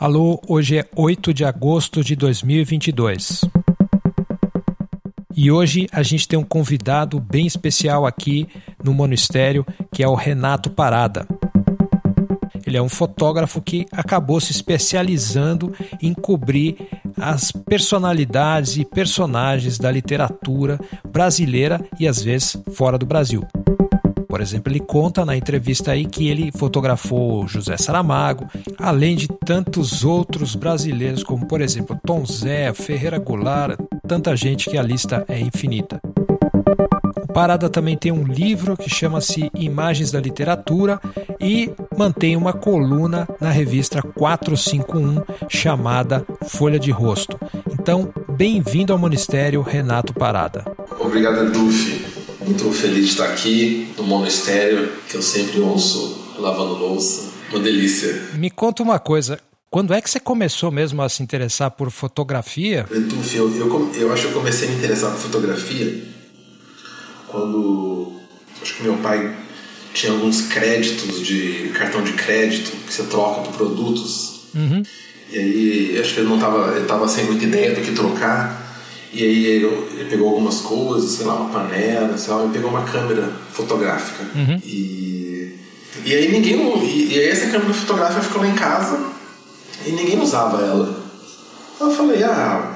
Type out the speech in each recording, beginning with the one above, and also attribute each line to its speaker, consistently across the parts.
Speaker 1: Alô, hoje é 8 de agosto de 2022. E hoje a gente tem um convidado bem especial aqui no Monistério, que é o Renato Parada. Ele é um fotógrafo que acabou se especializando em cobrir as personalidades e personagens da literatura brasileira e às vezes fora do Brasil. Por exemplo, ele conta na entrevista aí que ele fotografou José Saramago, além de tantos outros brasileiros, como por exemplo Tom Zé, Ferreira Goulart, tanta gente que a lista é infinita. O Parada também tem um livro que chama-se Imagens da Literatura e mantém uma coluna na revista 451 chamada Folha de Rosto. Então, bem-vindo ao Ministério, Renato Parada.
Speaker 2: Obrigado, Dufi. Muito feliz de estar aqui no monastério, que eu sempre ouço lavando louça. Uma delícia.
Speaker 1: Me conta uma coisa. Quando é que você começou mesmo a se interessar por fotografia?
Speaker 2: Tuf, eu, eu, eu acho que eu comecei a me interessar por fotografia quando acho que meu pai tinha alguns créditos de cartão de crédito que você troca por produtos.
Speaker 1: Uhum.
Speaker 2: E aí acho que ele não estava ele tava sem muita ideia do que trocar. E aí ele, ele, pegou algumas coisas, sei lá, uma panela, sei lá, e pegou uma câmera fotográfica.
Speaker 1: Uhum.
Speaker 2: E, e aí ninguém. E, e aí essa câmera fotográfica ficou lá em casa e ninguém usava ela. Eu falei, ah,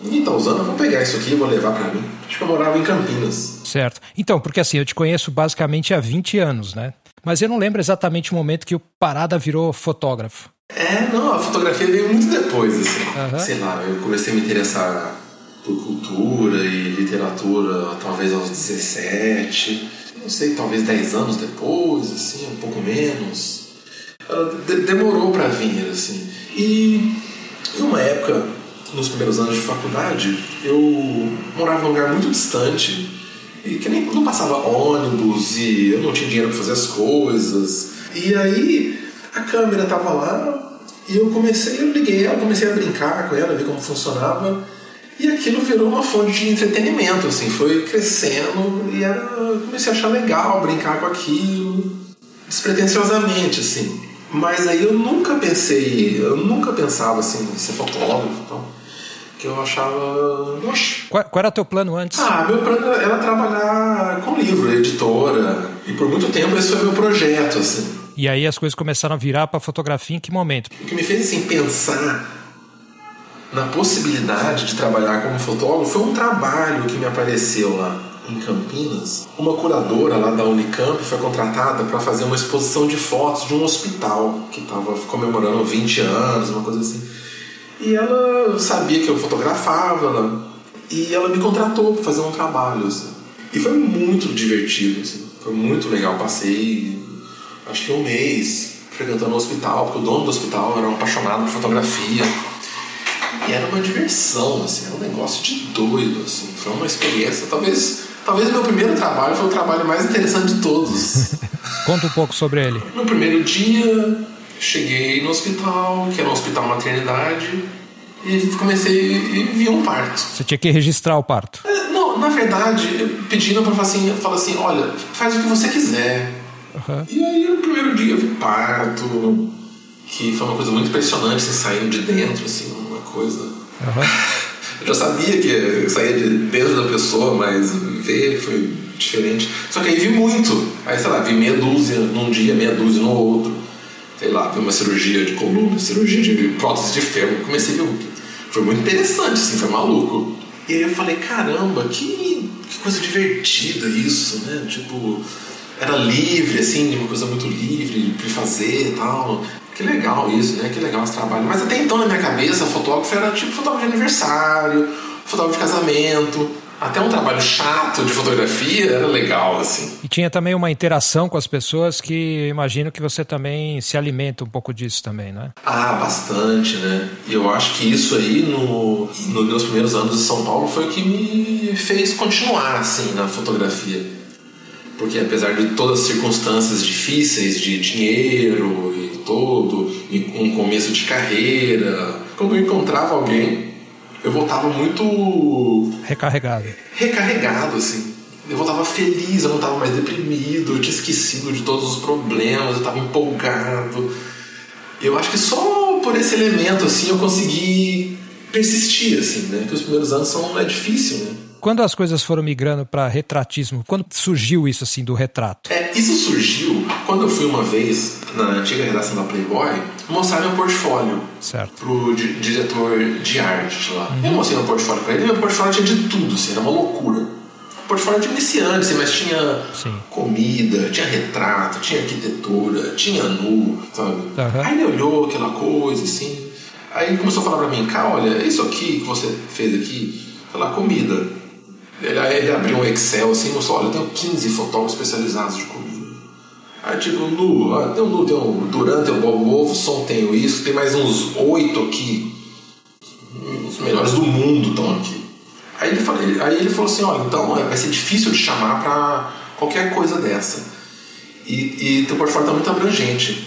Speaker 2: ninguém tá usando, eu vou pegar isso aqui e vou levar para mim. Acho que eu morava em Campinas.
Speaker 1: Certo. Então, porque assim, eu te conheço basicamente há 20 anos, né? Mas eu não lembro exatamente o momento que o Parada virou fotógrafo.
Speaker 2: É, não, a fotografia veio muito depois, assim.
Speaker 1: Uhum.
Speaker 2: Sei lá, eu comecei a me interessar por cultura e literatura talvez aos 17, não sei, talvez 10 anos depois, assim, um pouco menos. De demorou para vir, assim. E em uma época, nos primeiros anos de faculdade, eu morava num lugar muito distante e que nem não passava ônibus e eu não tinha dinheiro para fazer as coisas. E aí a câmera tava lá e eu comecei, eu liguei ela, comecei a brincar com ela, ver como funcionava. E aquilo virou uma fonte de entretenimento, assim, foi crescendo e era, comecei a achar legal brincar com aquilo, despretensiosamente, assim. Mas aí eu nunca pensei, eu nunca pensava assim em ser fotógrafo, então, que eu achava, oxe.
Speaker 1: Qual, qual era o teu plano antes?
Speaker 2: Ah, meu plano era trabalhar com livro, editora, e por muito tempo esse foi meu projeto, assim.
Speaker 1: E aí as coisas começaram a virar para fotografia em que momento?
Speaker 2: O que me fez assim pensar na possibilidade de trabalhar como fotógrafo foi um trabalho que me apareceu lá em Campinas. Uma curadora lá da Unicamp foi contratada para fazer uma exposição de fotos de um hospital que estava comemorando 20 anos, uma coisa assim. E ela sabia que eu fotografava ela, e ela me contratou para fazer um trabalho. Assim. E foi muito divertido, assim. foi muito legal. Passei acho que um mês frequentando o hospital, porque o dono do hospital era um apaixonado por fotografia. E era uma diversão, assim, era um negócio de doido, assim. Foi uma experiência, talvez, talvez meu primeiro trabalho foi o trabalho mais interessante de todos.
Speaker 1: Conta um pouco sobre ele.
Speaker 2: No primeiro dia, cheguei no hospital, que era um hospital maternidade, e comecei e vi um parto.
Speaker 1: Você tinha que registrar o parto?
Speaker 2: Não, na verdade, pedindo para assim, falar assim, olha, faz o que você quiser.
Speaker 1: Uhum.
Speaker 2: E aí no primeiro dia eu vi parto, que foi uma coisa muito impressionante, assim, saindo de dentro, assim, coisa.
Speaker 1: Uhum.
Speaker 2: Eu já sabia que saía de dentro da pessoa, mas ver foi diferente. Só que aí vi muito. Aí, sei lá, vi meia dúzia num dia, meia dúzia no outro. Sei lá, vi uma cirurgia de coluna, cirurgia de prótese de fêmur. Comecei a ver. Foi muito interessante, assim, foi maluco. E aí eu falei, caramba, que, que coisa divertida isso, né? Tipo, era livre, assim, uma coisa muito livre de fazer e tal. Que legal isso, né? Que legal esse trabalho. Mas até então, na minha cabeça, fotógrafo era tipo fotógrafo de aniversário, fotógrafo de casamento. Até um trabalho chato de fotografia era legal, assim.
Speaker 1: E tinha também uma interação com as pessoas que imagino que você também se alimenta um pouco disso também, né?
Speaker 2: Ah, bastante, né? E eu acho que isso aí, no, nos meus primeiros anos em São Paulo, foi o que me fez continuar, assim, na fotografia. Porque apesar de todas as circunstâncias difíceis de dinheiro e todo, e um começo de carreira, quando eu encontrava alguém, eu voltava muito
Speaker 1: recarregado.
Speaker 2: Recarregado, assim. Eu voltava feliz, eu não estava mais deprimido, eu tinha esquecido de todos os problemas, eu estava empolgado. Eu acho que só por esse elemento, assim, eu consegui persistir, assim, né? Que os primeiros anos são é difícil, né?
Speaker 1: Quando as coisas foram migrando para retratismo, quando surgiu isso assim do retrato?
Speaker 2: É, isso surgiu quando eu fui uma vez na antiga redação da Playboy mostrar meu portfólio
Speaker 1: certo.
Speaker 2: pro di diretor de arte lá. Uhum. Eu mostrei meu portfólio para ele, meu portfólio tinha de tudo, assim, era uma loucura. Portfólio de iniciante, assim, mas tinha Sim. comida, tinha retrato, tinha arquitetura, tinha nu, sabe? Uhum. Aí ele olhou aquela coisa, assim. Aí começou a falar pra mim, cá, olha, isso aqui que você fez aqui, falar comida. Ele, ele abriu um Excel assim mostrou, olha, eu tenho 15 fotógrafos especializados de comida. Aí tipo, nu, ah, tem um nu, tem um Duran, tem Bob tenho isso, tem mais uns oito aqui. Os melhores do mundo estão aqui. Aí ele, falou, aí ele falou assim, olha, então vai ser difícil de chamar para qualquer coisa dessa. E, e teu portfólio está muito abrangente.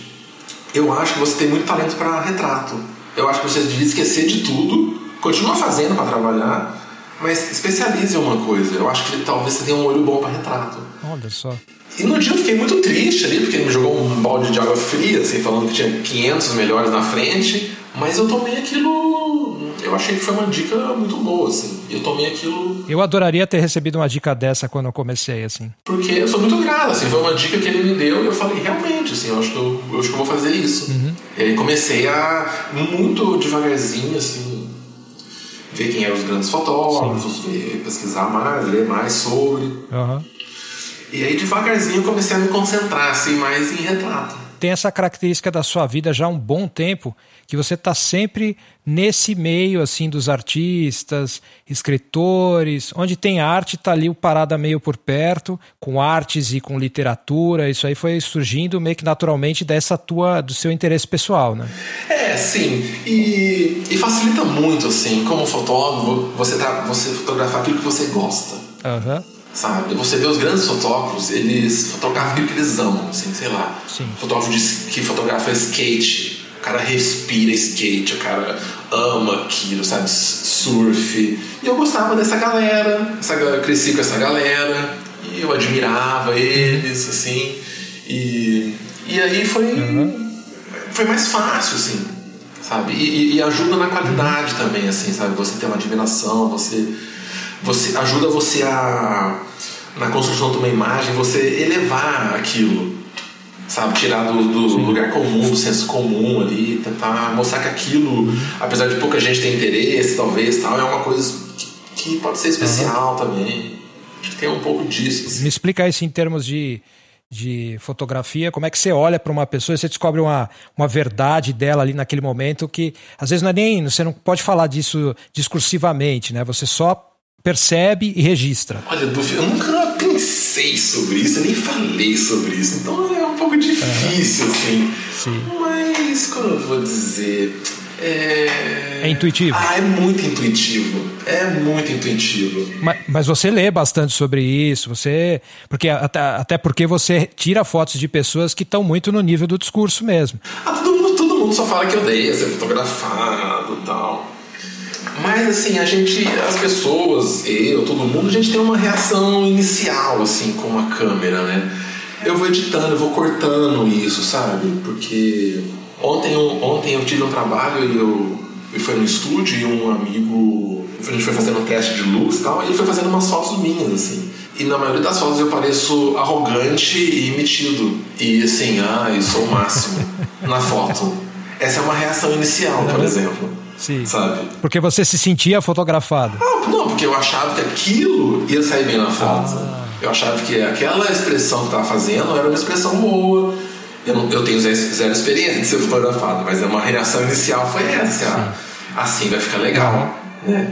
Speaker 2: Eu acho que você tem muito talento para retrato. Eu acho que você devia esquecer de tudo, continua fazendo para trabalhar, mas especialize em uma coisa. Eu acho que talvez você tenha um olho bom para retrato.
Speaker 1: Olha só.
Speaker 2: E no dia eu fiquei muito triste ali, porque ele me jogou um balde de água fria, assim, falando que tinha 500 melhores na frente, mas eu tomei aquilo. Eu achei que foi uma dica muito boa, assim. Eu tomei aquilo.
Speaker 1: Eu adoraria ter recebido uma dica dessa quando eu comecei, assim.
Speaker 2: Porque eu sou muito grato, assim. Foi uma dica que ele me deu e eu falei, realmente, assim, eu acho que eu, eu acho que eu vou fazer isso. Uhum. E aí comecei a, muito devagarzinho, assim, ver quem eram os grandes fotógrafos, ver, pesquisar mais, ler mais sobre.
Speaker 1: Uhum.
Speaker 2: E aí devagarzinho comecei a me concentrar assim, mais em retrato.
Speaker 1: Tem essa característica da sua vida já há um bom tempo que você está sempre nesse meio assim dos artistas, escritores, onde tem arte, está ali o Parada meio por perto, com artes e com literatura. Isso aí foi surgindo meio que naturalmente dessa tua, do seu interesse pessoal, né?
Speaker 2: É, sim. E, e facilita muito, assim, como fotógrafo, você, tá, você fotografar aquilo que você gosta.
Speaker 1: Uhum.
Speaker 2: Sabe? Você vê os grandes fotógrafos, eles fotografam aquilo que eles amam, assim, sei lá.
Speaker 1: Sim.
Speaker 2: Fotógrafo de, que fotografa skate o cara respira skate, o cara ama aquilo, sabe? Surf. E eu gostava dessa galera, essa, eu cresci com essa galera, e eu admirava eles, assim. E, e aí foi, uhum. foi mais fácil, assim, sabe? E, e, ajuda na qualidade também, assim, sabe? Você tem uma admiração, você, você ajuda você a, na construção de uma imagem, você elevar aquilo sabe? Tirar do, do lugar comum, do senso comum ali, tentar mostrar que aquilo, apesar de pouca gente ter interesse, talvez, tal, é uma coisa que, que pode ser especial uhum. também. Acho que tem um pouco disso. Assim.
Speaker 1: Me explica isso em termos de, de fotografia, como é que você olha para uma pessoa e você descobre uma, uma verdade dela ali naquele momento que às vezes não é nem, você não pode falar disso discursivamente, né? Você só percebe e registra.
Speaker 2: Olha, eu nunca pensei sobre isso, eu nem falei sobre isso, então é um pouco difícil, uhum. assim.
Speaker 1: Sim.
Speaker 2: Mas, como eu vou dizer. É...
Speaker 1: é intuitivo?
Speaker 2: Ah, é muito intuitivo. É muito intuitivo.
Speaker 1: Mas, mas, você lê bastante sobre isso, você. Porque, até, até porque você tira fotos de pessoas que estão muito no nível do discurso mesmo.
Speaker 2: Ah, todo mundo, todo mundo só fala que odeia ser fotografado. Mas assim, a gente, as pessoas, eu, todo mundo, a gente tem uma reação inicial assim com a câmera, né? Eu vou editando, eu vou cortando isso, sabe? Porque ontem, ontem eu tive um trabalho e eu, eu fui no estúdio e um amigo, a gente foi fazendo um teste de luz e tal, e ele foi fazendo umas fotos minhas, assim. E na maioria das fotos eu pareço arrogante e metido. E assim, ah, eu sou o máximo na foto. Essa é uma reação inicial, por exemplo.
Speaker 1: Sim.
Speaker 2: Sabe?
Speaker 1: Porque você se sentia fotografado.
Speaker 2: Ah, não, porque eu achava que aquilo ia sair bem na foto. Ah. Eu achava que aquela expressão que estava fazendo era uma expressão boa. Eu, não, eu tenho zero, zero, experiência de ser fotografado, mas uma reação inicial foi essa. Assim vai ficar legal. É.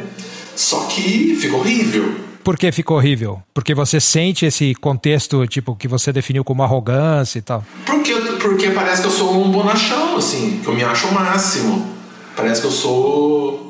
Speaker 2: Só que ficou horrível.
Speaker 1: Por que ficou horrível? Porque você sente esse contexto, tipo, que você definiu como arrogância e tal?
Speaker 2: Porque, porque parece que eu sou um bonachão, assim, que eu me acho o máximo. Parece que eu sou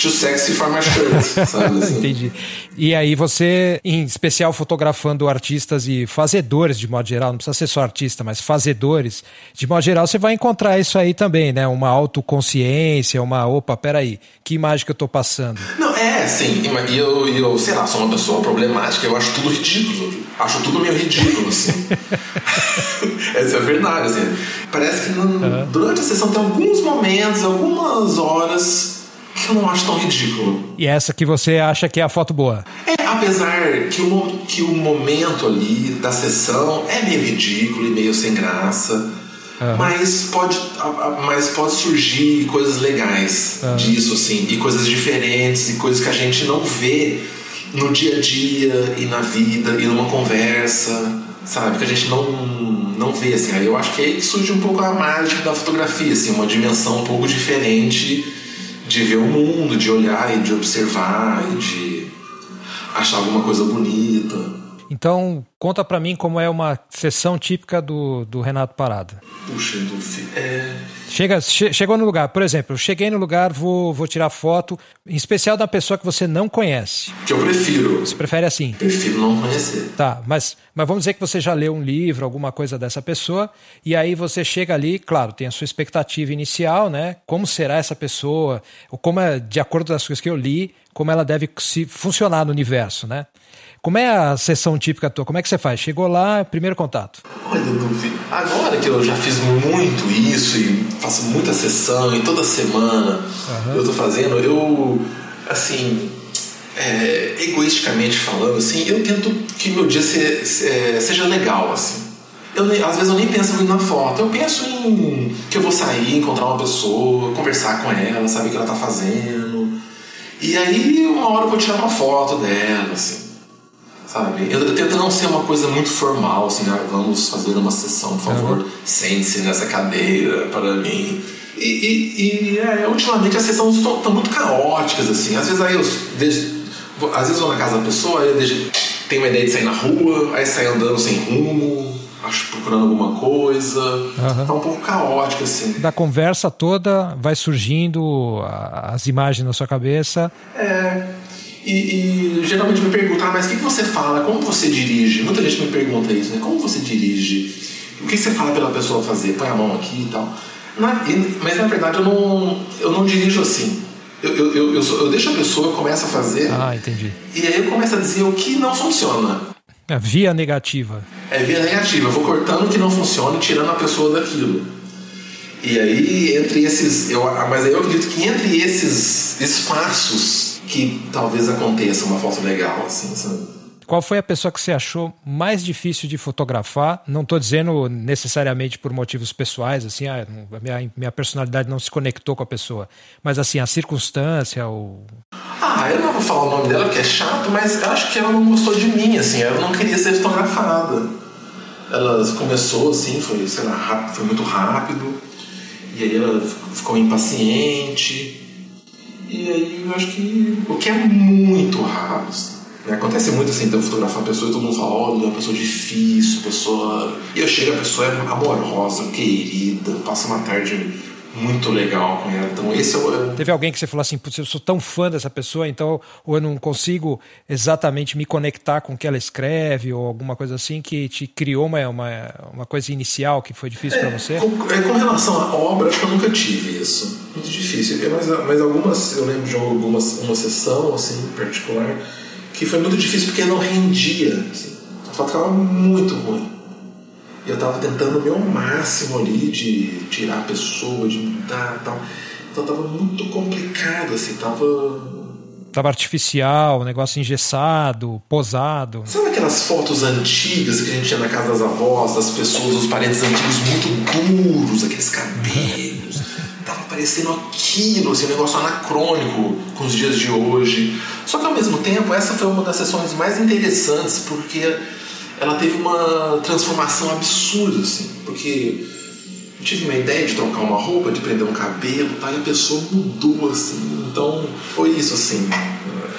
Speaker 2: too sexy for my shirt, sabe? Assim.
Speaker 1: Entendi. E aí você, em especial fotografando artistas e fazedores de modo geral, não precisa ser só artista, mas fazedores, de modo geral você vai encontrar isso aí também, né? Uma autoconsciência, uma, opa, peraí, que imagem que eu tô passando?
Speaker 2: Não, é, sim, e eu, eu, sei lá, sou uma pessoa problemática, eu acho tudo ridículo. Acho tudo meio ridículo, assim. Essa é a verdade, assim. Parece que no, uhum. durante a sessão tem alguns momentos, algumas horas que eu não acho tão ridículo.
Speaker 1: E essa que você acha que é a foto boa?
Speaker 2: É, apesar que o, que o momento ali da sessão é meio ridículo e meio sem graça. Uhum. Mas, pode, mas pode surgir coisas legais uhum. disso, assim, e coisas diferentes, e coisas que a gente não vê no dia a dia e na vida e numa conversa, sabe? Que a gente não, não vê, assim. Aí eu acho que aí surge um pouco a mágica da fotografia, assim, uma dimensão um pouco diferente de ver o mundo, de olhar e de observar e de achar alguma coisa bonita.
Speaker 1: Então, conta para mim como é uma sessão típica do, do Renato Parada.
Speaker 2: Puxa, do, é...
Speaker 1: Chega, che, chegou no lugar, por exemplo, eu cheguei no lugar, vou, vou tirar foto, em especial da pessoa que você não conhece.
Speaker 2: Que eu prefiro.
Speaker 1: Você prefere assim?
Speaker 2: Prefiro não conhecer.
Speaker 1: Tá, mas, mas vamos dizer que você já leu um livro, alguma coisa dessa pessoa, e aí você chega ali, claro, tem a sua expectativa inicial, né? Como será essa pessoa, ou como é, de acordo com as coisas que eu li, como ela deve se funcionar no universo, né? Como é a sessão típica tua? Como é que você faz? Chegou lá, primeiro contato.
Speaker 2: Olha, agora que eu já fiz muito isso e faço muita sessão e toda semana uhum. eu tô fazendo, eu, assim, é, egoisticamente falando, assim, eu tento que meu dia se, se, é, seja legal, assim. Eu, às vezes eu nem penso muito na foto, eu penso em que eu vou sair, encontrar uma pessoa, conversar com ela, saber o que ela tá fazendo. E aí uma hora eu vou tirar uma foto dela, assim sabe? Eu, eu, tento não ser uma coisa muito formal, assim, ah, vamos fazer uma sessão, por favor, uhum. sente-se nessa cadeira para mim. E, e, e é, ultimamente as sessões estão muito caóticas, assim. Às vezes aí eu deixo, às vezes vou na casa da pessoa, aí eu deixo, tenho uma ideia de sair na rua, aí saio andando sem rumo, acho procurando alguma coisa. Uhum. Tá um pouco caótico, assim.
Speaker 1: Da conversa toda vai surgindo as imagens na sua cabeça.
Speaker 2: É. E, e, geralmente me perguntam, ah, mas o que você fala? Como você dirige? Muita gente me pergunta isso, né? Como você dirige? O que você fala pela pessoa fazer? Põe a mão aqui e tal. Na, mas na verdade eu não, eu não dirijo assim. Eu, eu, eu, eu, eu deixo a pessoa, começa a fazer.
Speaker 1: Ah, entendi.
Speaker 2: E aí eu começo a dizer o que não funciona.
Speaker 1: É via negativa.
Speaker 2: É via negativa. Eu vou cortando o que não funciona e tirando a pessoa daquilo. E aí, entre esses. Eu, mas aí eu acredito que entre esses espaços que talvez aconteça uma foto legal, assim, sabe?
Speaker 1: Qual foi a pessoa que você achou mais difícil de fotografar? Não estou dizendo necessariamente por motivos pessoais, assim, ah, a minha, minha personalidade não se conectou com a pessoa, mas assim, a circunstância, ou.
Speaker 2: Ah, eu não vou falar o nome dela, porque é chato, mas eu acho que ela não gostou de mim, assim, ela não queria ser fotografada. Ela começou assim, foi, sei lá, rápido, foi muito rápido, e aí ela ficou impaciente e aí eu acho que. O que é muito raro, assim. Né? Acontece muito assim, então eu fotografar uma pessoa e todo mundo fala, olha, é uma pessoa difícil, pessoa. E eu chego, a pessoa é amorosa, querida, passa uma tarde muito legal com ela. Então esse é o.
Speaker 1: Teve alguém que você falou assim, putz, eu sou tão fã dessa pessoa, então ou eu não consigo exatamente me conectar com o que ela escreve, ou alguma coisa assim que te criou uma, uma, uma coisa inicial que foi difícil
Speaker 2: é,
Speaker 1: para você?
Speaker 2: Com, é, com relação à obra, acho que eu nunca tive isso. Muito difícil. É, mas, mas algumas, eu lembro de algumas, uma sessão assim, particular, que foi muito difícil porque não rendia. Assim. A foto ficava muito ruim. E eu tava tentando o meu máximo ali de tirar a pessoa, de mudar e tal. Então tava muito complicado, assim, tava.
Speaker 1: Tava artificial, negócio engessado, posado.
Speaker 2: Sabe aquelas fotos antigas que a gente tinha na casa das avós, das pessoas, dos parentes antigos muito duros, aqueles cabelos? Parecendo aquilo, assim, um negócio anacrônico com os dias de hoje. Só que ao mesmo tempo, essa foi uma das sessões mais interessantes, porque ela teve uma transformação absurda, assim, porque eu tive uma ideia de trocar uma roupa, de prender um cabelo, tá, e a pessoa mudou, assim. Então, foi isso, assim.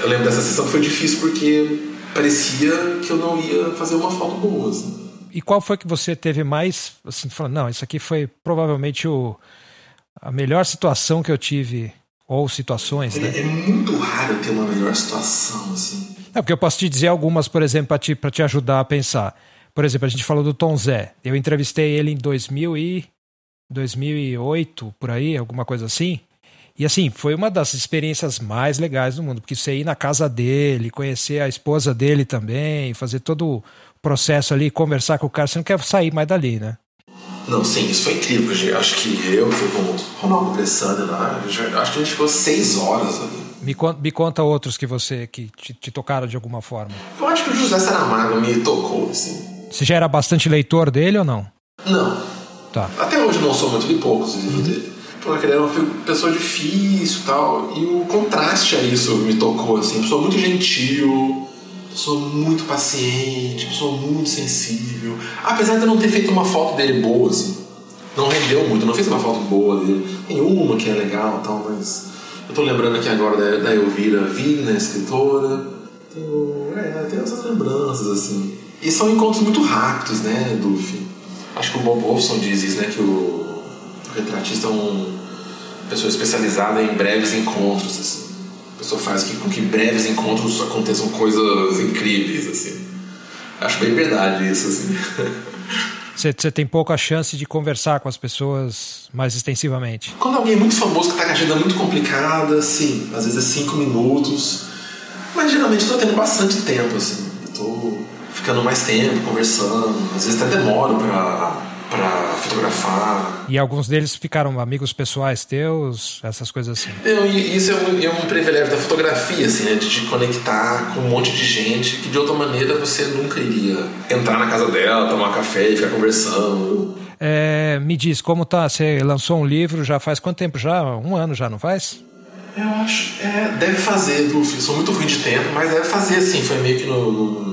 Speaker 2: Eu lembro dessa sessão que foi difícil porque parecia que eu não ia fazer uma foto boa, assim.
Speaker 1: E qual foi que você teve mais, assim, falando, não, isso aqui foi provavelmente o, a melhor situação que eu tive, ou situações, né?
Speaker 2: É, é muito raro ter uma melhor situação, assim.
Speaker 1: É, porque eu posso te dizer algumas, por exemplo, para te, te ajudar a pensar. Por exemplo, a gente falou do Tom Zé. Eu entrevistei ele em 2000 e 2008, por aí, alguma coisa assim. E assim, foi uma das experiências mais legais do mundo, porque você ir na casa dele, conhecer a esposa dele também, fazer todo o processo ali, conversar com o cara, você não quer sair mais dali, né?
Speaker 2: Não, sim, isso foi incrível. gente. Acho que eu fui com o Ronaldo Bressani lá, acho que a gente ficou seis horas ali.
Speaker 1: Me, conta, me conta outros que você que te, te, tocaram de alguma forma.
Speaker 2: Eu acho que o José Saramago me tocou, assim.
Speaker 1: Você já era bastante leitor dele ou não?
Speaker 2: Não.
Speaker 1: Tá.
Speaker 2: Até hoje não sou muito de poucos livros dele. Porque ele era uma pessoa difícil e tal. E o contraste a isso me tocou, assim. Pessoa muito gentil, pessoa muito paciente, pessoa muito sensível. Apesar de eu não ter feito uma foto dele boa, assim. Não rendeu muito, não fez uma foto boa dele. Tem uma que é legal e tal, mas. Eu tô lembrando aqui agora da, da Elvira Vina, escritora. Tem, é, tem essas lembranças, assim. E são encontros muito rápidos, né, Duffy? Acho que o Bob Wolfson diz isso, né? Que o retratista é uma pessoa especializada em breves encontros, assim. Pessoa faz que, com que breves encontros aconteçam coisas incríveis, assim. Acho bem verdade isso, assim.
Speaker 1: Você, você tem pouca chance de conversar com as pessoas mais extensivamente.
Speaker 2: Quando alguém é muito famoso que está com a agenda muito complicada, sim, às vezes é cinco minutos. Mas geralmente estou tendo bastante tempo, assim. Estou ficando mais tempo conversando. Às vezes até demoro para para fotografar.
Speaker 1: E alguns deles ficaram amigos pessoais teus, essas coisas assim?
Speaker 2: Não, isso é um, é um privilégio da fotografia, assim, né? De te conectar com um monte de gente que de outra maneira você nunca iria entrar na casa dela, tomar café e ficar conversando.
Speaker 1: É, me diz, como tá? Você lançou um livro já faz quanto tempo já? Um ano já, não faz?
Speaker 2: Eu acho. É, deve fazer, do, sou muito ruim de tempo, mas deve fazer, assim. Foi meio que no, no,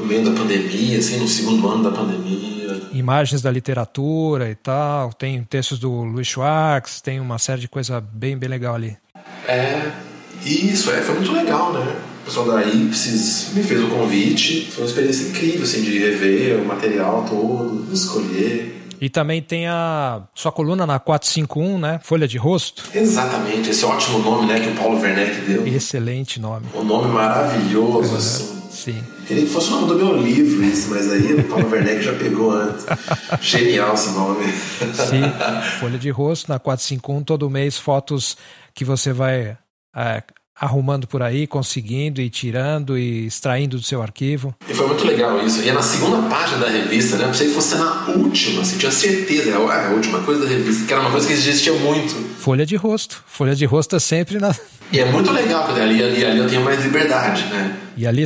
Speaker 2: no meio da pandemia, assim, no segundo ano da pandemia
Speaker 1: imagens da literatura e tal. Tem textos do Louis Schwartz, tem uma série de coisa bem, bem legal ali.
Speaker 2: É, isso, é, foi muito legal, né? O pessoal da Ipsis me fez o convite. Foi uma experiência incrível, assim, de rever o material todo, escolher.
Speaker 1: E também tem a sua coluna na 451, né? Folha de Rosto.
Speaker 2: Exatamente, esse ótimo nome, né, que o Paulo Werneck deu.
Speaker 1: Excelente nome.
Speaker 2: Um nome maravilhoso, assim.
Speaker 1: Sim.
Speaker 2: Queria que fosse o nome do meu livro, isso, mas aí o Paulo Werneck já pegou antes. Genial esse nome.
Speaker 1: Sim, Folha de Rosto, na 451, todo mês, fotos que você vai é, arrumando por aí, conseguindo e tirando e extraindo do seu arquivo.
Speaker 2: E foi muito legal isso. E é na segunda página da revista, né? Eu pensei que fosse na última, assim, tinha certeza. É a última coisa da revista, que era uma coisa que existia muito.
Speaker 1: Folha de rosto. Folha de rosto é sempre na.
Speaker 2: E é muito legal, porque ali, ali, ali eu tenho mais liberdade, né?
Speaker 1: E ali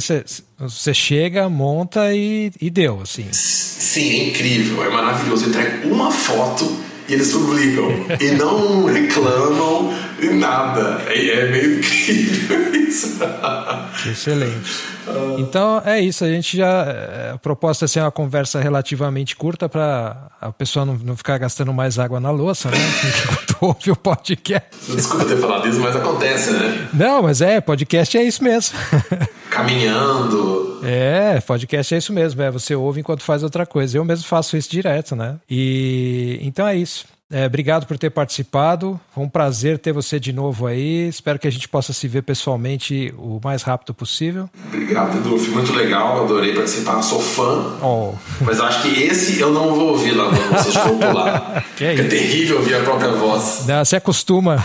Speaker 1: você chega, monta e, e deu, assim.
Speaker 2: Sim, é incrível, é maravilhoso. Eu entrego uma foto e eles publicam. e não reclamam e nada. É, é meio incrível isso.
Speaker 1: Excelente. Então é isso, a gente já. É, a proposta é ser uma conversa relativamente curta para a pessoa não, não ficar gastando mais água na louça, né? Enquanto ouve o podcast.
Speaker 2: Desculpa ter falado isso, mas acontece, né?
Speaker 1: Não, mas é, podcast é isso mesmo.
Speaker 2: Caminhando.
Speaker 1: É, podcast é isso mesmo, é, você ouve enquanto faz outra coisa. Eu mesmo faço isso direto, né? E então é isso. É, obrigado por ter participado. Foi um prazer ter você de novo aí. Espero que a gente possa se ver pessoalmente o mais rápido possível.
Speaker 2: Obrigado, Edu. Foi muito legal. Adorei participar. Sou fã.
Speaker 1: Oh.
Speaker 2: Mas acho que esse eu não vou ouvir lá no Vocês vão pular. Que é, é terrível ouvir a própria voz.
Speaker 1: Não, você acostuma.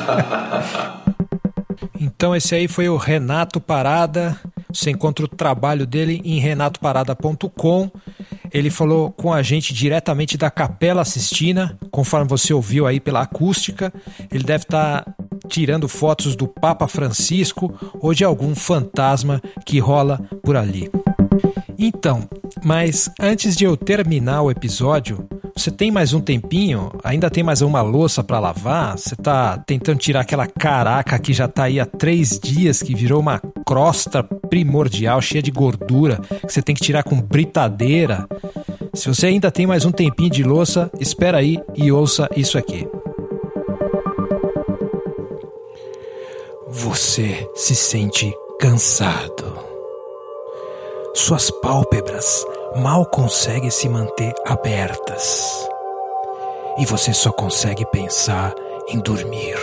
Speaker 1: então, esse aí foi o Renato Parada. Você encontra o trabalho dele em renatoparada.com. Ele falou com a gente diretamente da Capela Sistina, conforme você ouviu aí pela acústica. Ele deve estar tá tirando fotos do Papa Francisco ou de algum fantasma que rola por ali. Então, mas antes de eu terminar o episódio, você tem mais um tempinho? Ainda tem mais uma louça para lavar? Você tá tentando tirar aquela caraca que já tá aí há três dias, que virou uma crosta primordial, cheia de gordura, que você tem que tirar com britadeira? Se você ainda tem mais um tempinho de louça, espera aí e ouça isso aqui. Você se sente cansado suas pálpebras mal conseguem se manter abertas. E você só consegue pensar em dormir.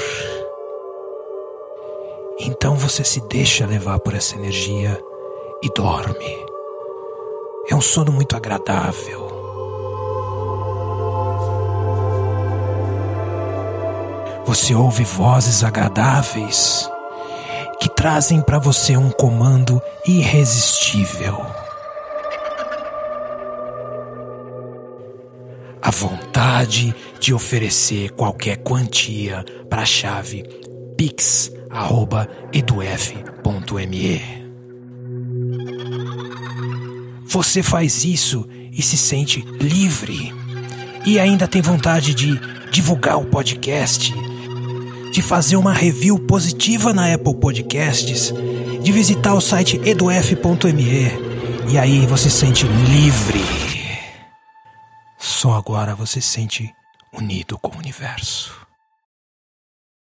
Speaker 1: Então você se deixa levar por essa energia e dorme. É um sono muito agradável. você ouve vozes agradáveis que trazem para você um comando irresistível. A vontade de oferecer qualquer quantia para a chave pix@eduf.me. Você faz isso e se sente livre. E ainda tem vontade de divulgar o podcast, de fazer uma review positiva na Apple Podcasts, de visitar o site eduf.me. E aí você se sente livre. Só agora você se sente unido com o universo.